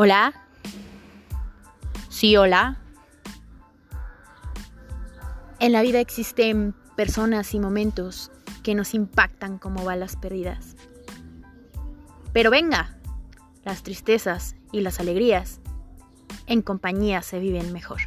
Hola. Sí, hola. En la vida existen personas y momentos que nos impactan como balas perdidas. Pero venga, las tristezas y las alegrías en compañía se viven mejor.